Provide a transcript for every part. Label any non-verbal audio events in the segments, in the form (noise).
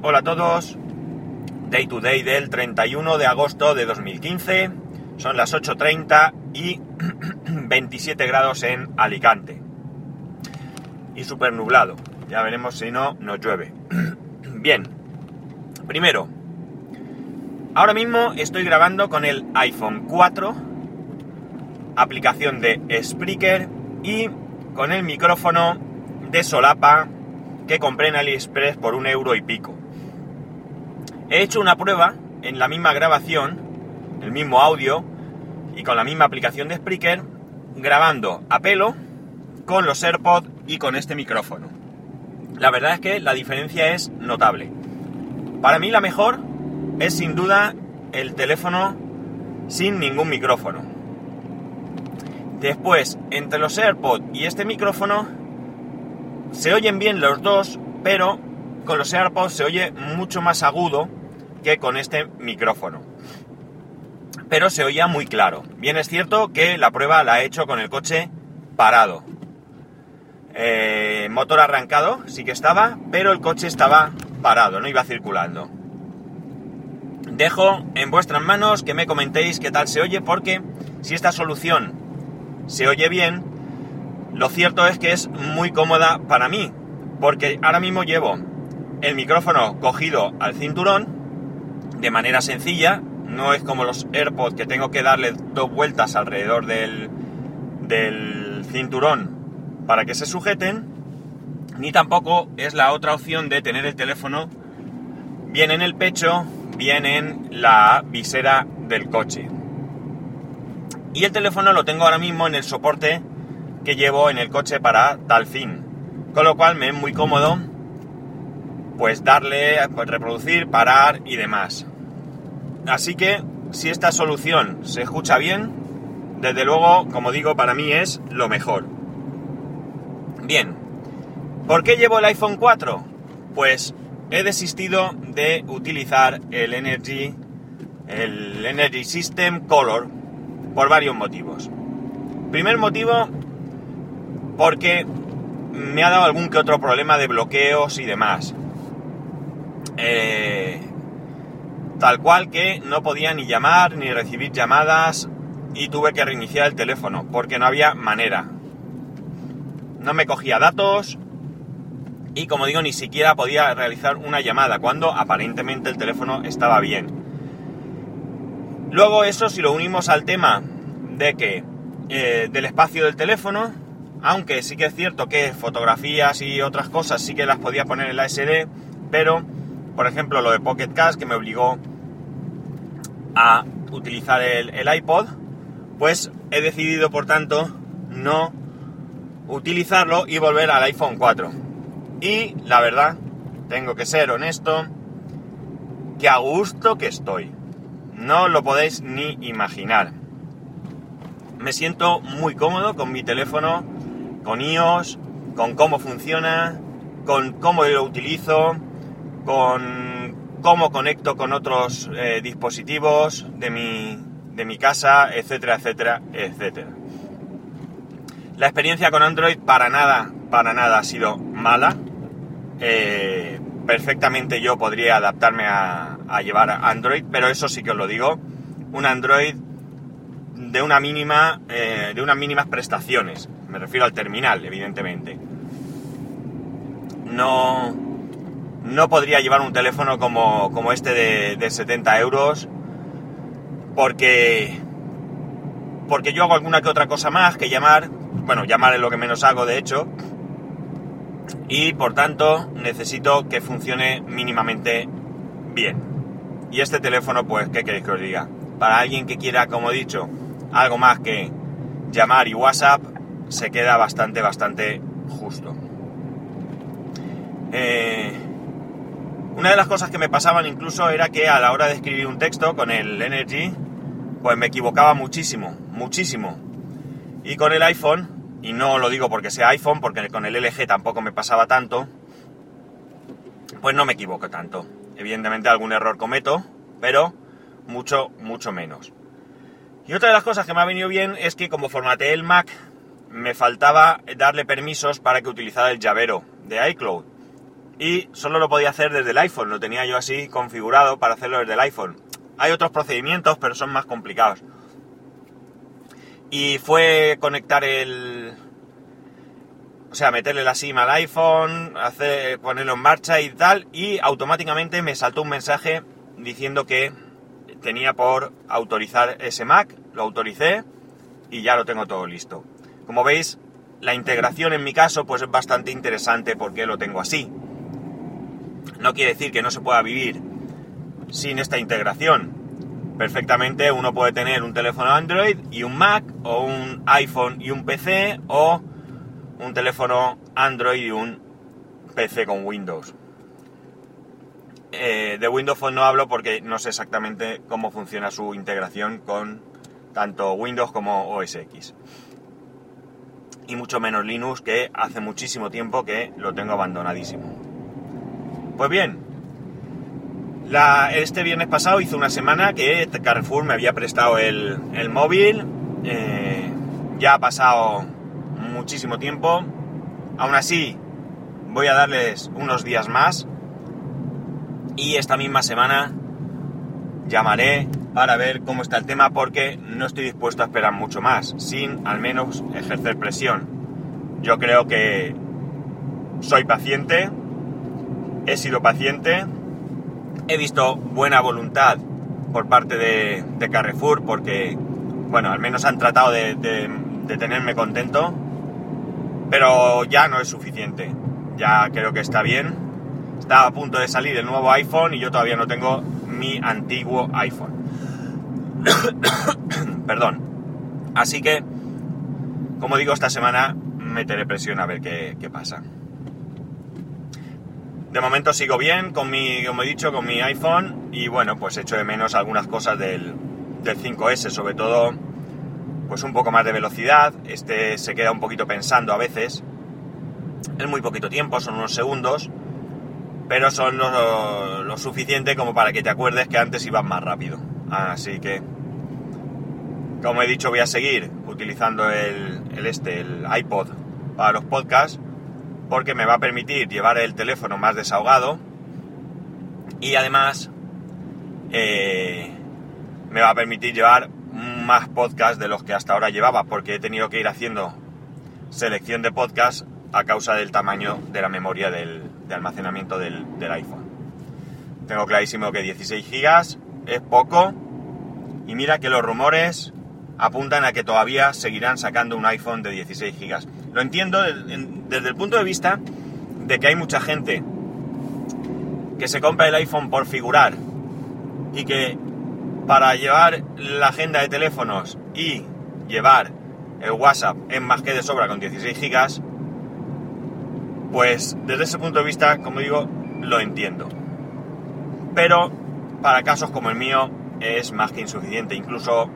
Hola a todos. Day to day del 31 de agosto de 2015. Son las 8.30 y (clears throat) 27 grados en Alicante. Y súper nublado. Ya veremos si no nos llueve. (clears throat) Bien. Primero. Ahora mismo estoy grabando con el iPhone 4. Aplicación de Spreaker. Y con el micrófono de solapa que compré en AliExpress por un euro y pico. He hecho una prueba en la misma grabación, el mismo audio y con la misma aplicación de Spreaker, grabando a pelo con los AirPods y con este micrófono. La verdad es que la diferencia es notable. Para mí la mejor es sin duda el teléfono sin ningún micrófono. Después, entre los AirPods y este micrófono, se oyen bien los dos, pero con los AirPods se oye mucho más agudo con este micrófono. Pero se oía muy claro. Bien es cierto que la prueba la he hecho con el coche parado. Eh, motor arrancado, sí que estaba, pero el coche estaba parado, no iba circulando. Dejo en vuestras manos que me comentéis qué tal se oye, porque si esta solución se oye bien, lo cierto es que es muy cómoda para mí, porque ahora mismo llevo el micrófono cogido al cinturón de manera sencilla, no es como los AirPods que tengo que darle dos vueltas alrededor del, del cinturón para que se sujeten, ni tampoco es la otra opción de tener el teléfono bien en el pecho, bien en la visera del coche. Y el teléfono lo tengo ahora mismo en el soporte que llevo en el coche para tal fin. Con lo cual me es muy cómodo pues darle, pues reproducir, parar y demás. Así que si esta solución se escucha bien, desde luego, como digo, para mí es lo mejor. Bien, ¿por qué llevo el iPhone 4? Pues he desistido de utilizar el Energy, el Energy System Color por varios motivos. Primer motivo, porque me ha dado algún que otro problema de bloqueos y demás. Eh, tal cual que no podía ni llamar ni recibir llamadas y tuve que reiniciar el teléfono porque no había manera. No me cogía datos y como digo ni siquiera podía realizar una llamada cuando aparentemente el teléfono estaba bien. Luego eso si lo unimos al tema de que eh, del espacio del teléfono, aunque sí que es cierto que fotografías y otras cosas sí que las podía poner en la SD, pero por ejemplo lo de Pocket Cash que me obligó a utilizar el, el iPod, pues he decidido por tanto no utilizarlo y volver al iPhone 4. Y la verdad, tengo que ser honesto, que a gusto que estoy. No lo podéis ni imaginar. Me siento muy cómodo con mi teléfono con iOS, con cómo funciona, con cómo lo utilizo, con cómo conecto con otros eh, dispositivos de mi, de mi casa, etcétera, etcétera, etcétera. La experiencia con Android para nada, para nada ha sido mala. Eh, perfectamente yo podría adaptarme a, llevar Android, pero eso sí que os lo digo, un Android de una mínima, eh, de unas mínimas prestaciones. Me refiero al terminal, evidentemente. No, no podría llevar un teléfono como, como este de, de 70 euros porque, porque yo hago alguna que otra cosa más que llamar. Bueno, llamar es lo que menos hago, de hecho. Y por tanto necesito que funcione mínimamente bien. Y este teléfono, pues, ¿qué queréis que os diga? Para alguien que quiera, como he dicho, algo más que llamar y WhatsApp, se queda bastante, bastante justo. Eh, una de las cosas que me pasaban incluso era que a la hora de escribir un texto con el Energy, pues me equivocaba muchísimo, muchísimo. Y con el iPhone, y no lo digo porque sea iPhone, porque con el LG tampoco me pasaba tanto, pues no me equivoco tanto. Evidentemente algún error cometo, pero mucho, mucho menos. Y otra de las cosas que me ha venido bien es que como formateé el Mac, me faltaba darle permisos para que utilizara el llavero de iCloud. Y solo lo podía hacer desde el iPhone, lo tenía yo así configurado para hacerlo desde el iPhone. Hay otros procedimientos, pero son más complicados. Y fue conectar el... O sea, meterle la SIM al iPhone, ponerlo en marcha y tal, y automáticamente me saltó un mensaje diciendo que tenía por autorizar ese Mac, lo autoricé y ya lo tengo todo listo. Como veis, la integración en mi caso pues es bastante interesante porque lo tengo así. No quiere decir que no se pueda vivir sin esta integración. Perfectamente uno puede tener un teléfono Android y un Mac, o un iPhone y un PC, o un teléfono Android y un PC con Windows. Eh, de Windows Phone no hablo porque no sé exactamente cómo funciona su integración con tanto Windows como OS X. Y mucho menos Linux, que hace muchísimo tiempo que lo tengo abandonadísimo. Pues bien, este viernes pasado hizo una semana que Carrefour me había prestado el, móvil. Eh, ya ha pasado muchísimo tiempo. Aún así, voy a darles unos días más. Y esta misma semana llamaré para ver cómo está el tema porque no estoy dispuesto a esperar mucho más, sin al menos ejercer presión. Yo creo que soy paciente, he sido paciente He visto buena voluntad por parte de, Carrefour porque, bueno, al menos han tratado de, tenerme contento, pero ya no es suficiente. Ya creo que está bien. Está a punto de salir el nuevo iPhone y yo todavía no tengo mi antiguo iPhone. (coughs) Perdón. Así que, como digo, esta semana meteré presión a ver qué, qué pasa. De momento sigo bien con mi, como he dicho, con mi iPhone y bueno, pues echo de menos algunas cosas del, 5S, sobre todo pues un poco más de velocidad. Este se queda un poquito pensando a veces. Es muy poquito tiempo, son unos segundos, pero son lo, suficiente como para que te acuerdes que antes ibas más rápido. Así que, como he dicho, voy a seguir utilizando el, el este, el iPod para los podcasts porque me va a permitir llevar el teléfono más desahogado y además eh, me va a permitir llevar más podcasts de los que hasta ahora llevaba porque he tenido que ir haciendo selección de podcasts a causa del tamaño de la memoria del, de almacenamiento del, del, iPhone. Tengo clarísimo que 16 gigas es poco y mira que los rumores apuntan a que todavía seguirán sacando un iPhone de 16 gigas. Lo entiendo desde el punto de vista de que hay mucha gente que se compra el iPhone por figurar y que para llevar la agenda de teléfonos y llevar el WhatsApp en más que de sobra con 16 gigas, pues desde ese punto de vista, como digo, lo entiendo. Pero para casos como el mío es más que insuficiente. Incluso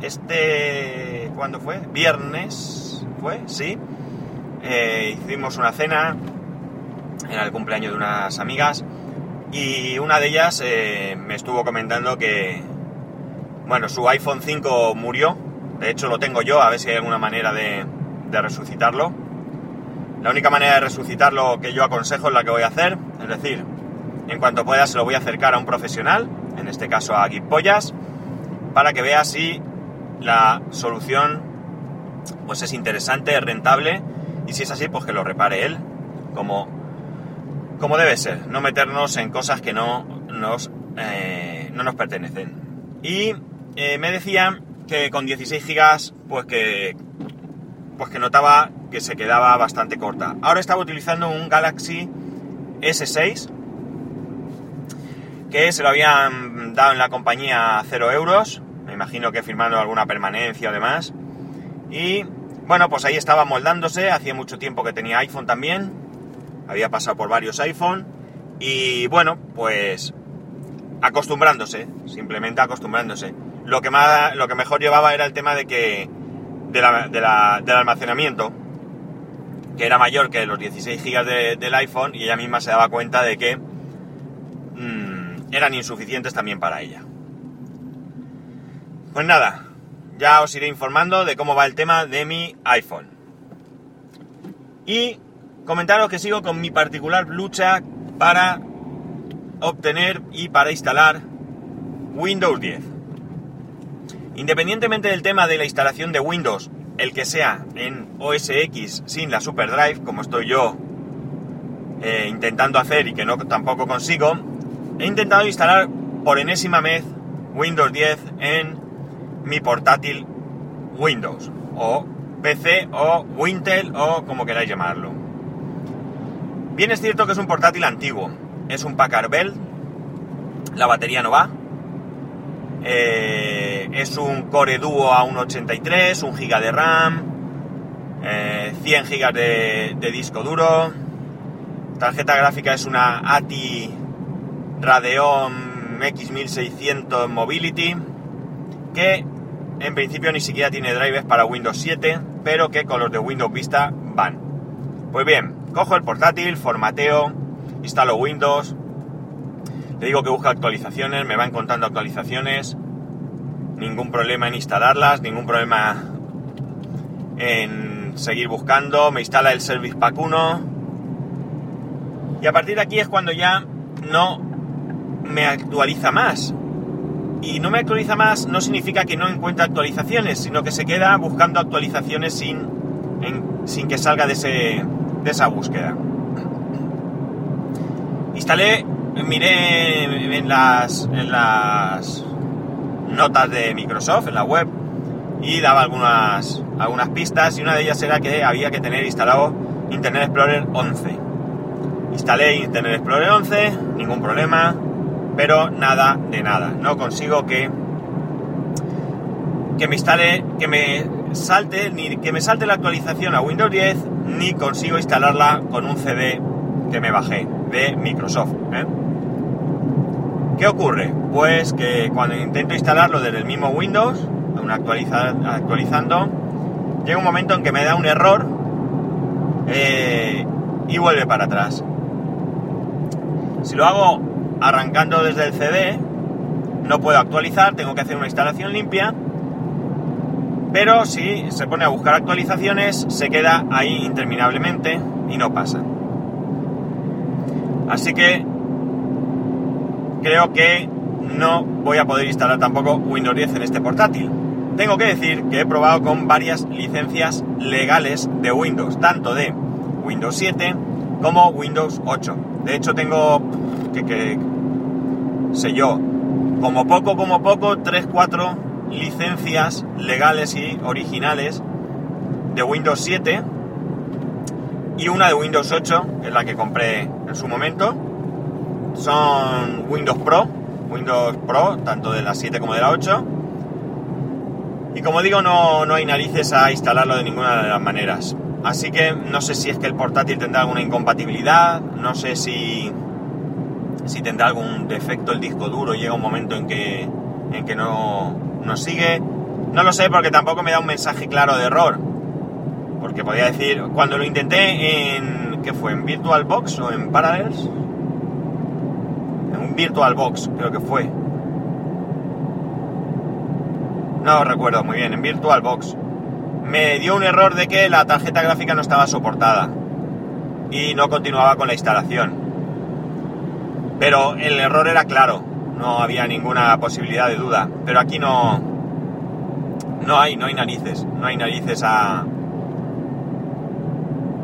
este, ¿cuándo fue? Viernes, ¿fue? Sí. Eh, hicimos una cena, era el cumpleaños de unas amigas, y una de ellas eh, me estuvo comentando que, bueno, su iPhone 5 murió, de hecho lo tengo yo, a ver si hay alguna manera de, resucitarlo. La única manera de resucitarlo que yo aconsejo es la que voy a hacer, es decir, en cuanto pueda se lo voy a acercar a un profesional, en este caso a Gipollas, para que vea si la solución pues es interesante, es rentable y si es así pues que lo repare él como, como debe ser, no meternos en cosas que no nos, eh, no nos pertenecen. Y eh, me decían que con 16 gigas pues que, pues que notaba que se quedaba bastante corta. Ahora estaba utilizando un Galaxy S6 que se lo habían dado en la compañía a 0 euros me imagino que firmando alguna permanencia o demás. Y bueno, pues ahí estaba moldándose, hacía mucho tiempo que tenía iPhone también, había pasado por varios iPhone y bueno, pues acostumbrándose, simplemente acostumbrándose. Lo que, más, lo que mejor llevaba era el tema de que del almacenamiento, que era mayor que los 16 GB del iPhone y ella misma se daba cuenta de que mm, eran insuficientes también para ella. Pues nada, ya os iré informando de cómo va el tema de mi iPhone. Y comentaros que sigo con mi particular lucha para obtener y para instalar Windows 10. Independientemente del tema de la instalación de Windows, el que sea en OS X sin la SuperDrive, como estoy yo eh, intentando hacer y que no tampoco consigo, he intentado instalar por enésima vez Windows 10 en mi portátil Windows o PC o Wintel o como queráis llamarlo. Bien es cierto que es un portátil antiguo, es un Packard Bell, la batería no va, eh, es un Core Duo A183, 1 GB de RAM, 100 eh, GB de, de, disco duro, tarjeta gráfica es una ATI Radeon X1600 Mobility, que en principio ni siquiera tiene drivers para Windows 7, pero que con los de Windows Vista van. Pues bien, cojo el portátil, formateo, instalo Windows, le digo que busca actualizaciones, me va encontrando actualizaciones, ningún problema en instalarlas, ningún problema en seguir buscando, me instala el Service Pack 1 y a partir de aquí es cuando ya no me actualiza más. Y no me actualiza más no significa que no encuentre actualizaciones, sino que se queda buscando actualizaciones sin, sin que salga de, ese, de esa búsqueda. Instalé, miré en las, en las notas de Microsoft, en la web, y daba algunas, algunas pistas, y una de ellas era que había que tener instalado Internet Explorer 11. Instalé Internet Explorer 11, ningún problema, pero nada de nada. No consigo que, que me instale, que me salte, ni que me salte la actualización a Windows 10, ni consigo instalarla con un CD que me bajé de Microsoft. ¿eh? ¿Qué ocurre? Pues que cuando intento instalarlo desde el mismo Windows, actualizando, llega un momento en que me da un error eh, y vuelve para atrás. Si lo hago arrancando desde el CD, no puedo actualizar, tengo que hacer una instalación limpia, pero si se pone a buscar actualizaciones, se queda ahí interminablemente y no pasa. Así que creo que no voy a poder instalar tampoco Windows 10 en este portátil. Tengo que decir que he probado con varias licencias legales de Windows, tanto de Windows 7 como Windows 8. De hecho tengo, que, que sé yo, como poco, como poco, 3-4 licencias legales y originales de Windows 7 y una de Windows 8, que es la que compré en su momento, son Windows Pro, Windows Pro, tanto de la 7 como de la 8. Y como digo, no, no hay narices a instalarlo de ninguna de las maneras. Así que no sé si es que el portátil tendrá alguna incompatibilidad, no sé si, si tendrá algún defecto el disco duro, llega un momento en que, en que no, no sigue. No lo sé porque tampoco me da un mensaje claro de error. Porque podría decir, cuando lo intenté en, ¿qué fue? ¿En VirtualBox o en Parallels? VirtualBox, creo que fue. No recuerdo muy bien, en VirtualBox. Me dio un error de que la tarjeta gráfica no estaba soportada y no continuaba con la instalación. Pero el error era claro, no había ninguna posibilidad de duda. Pero aquí no, no hay, no hay narices, no hay narices a,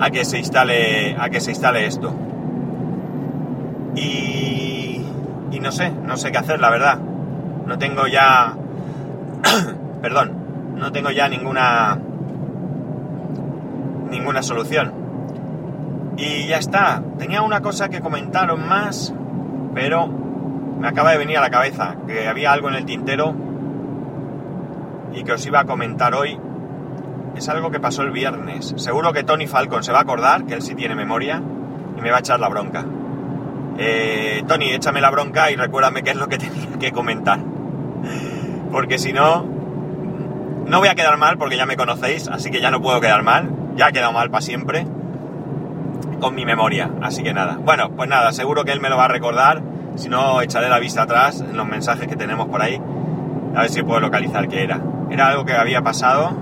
a que se instale, a que se instale esto. Y y no sé, no sé qué hacer, la verdad. No tengo ya... (coughs) Perdón, no tengo ya ninguna... ninguna solución. Y ya está. Tenía una cosa que comentaron más, pero me acaba de venir a la cabeza, que había algo en el tintero y que os iba a comentar hoy. Es algo que pasó el viernes. Seguro que Tony Falcon se va a acordar, que él sí tiene memoria, y me va a echar la bronca. Eh, Tony, échame la bronca y recuérdame qué es lo que (laughs) tenía que comentar. Porque si no, no voy a quedar mal porque ya me conocéis, así que ya no puedo quedar mal. Ya he quedado mal para siempre con mi memoria, así que nada. Bueno, pues nada, seguro que él me lo va a recordar. Si no, echaré la vista atrás en los mensajes que tenemos por ahí. A ver si puedo localizar qué era. Era algo que había pasado.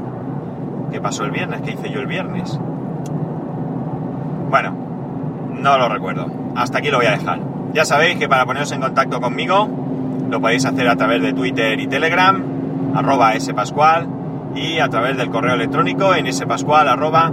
¿Qué pasó el viernes? ¿Qué hice yo el viernes? Bueno, No lo recuerdo. Hasta aquí lo voy a dejar. Ya sabéis que para poneros en contacto conmigo lo podéis hacer a través de Twitter y Telegram, arroba spascual, y a través del correo electrónico en spascual, arroba.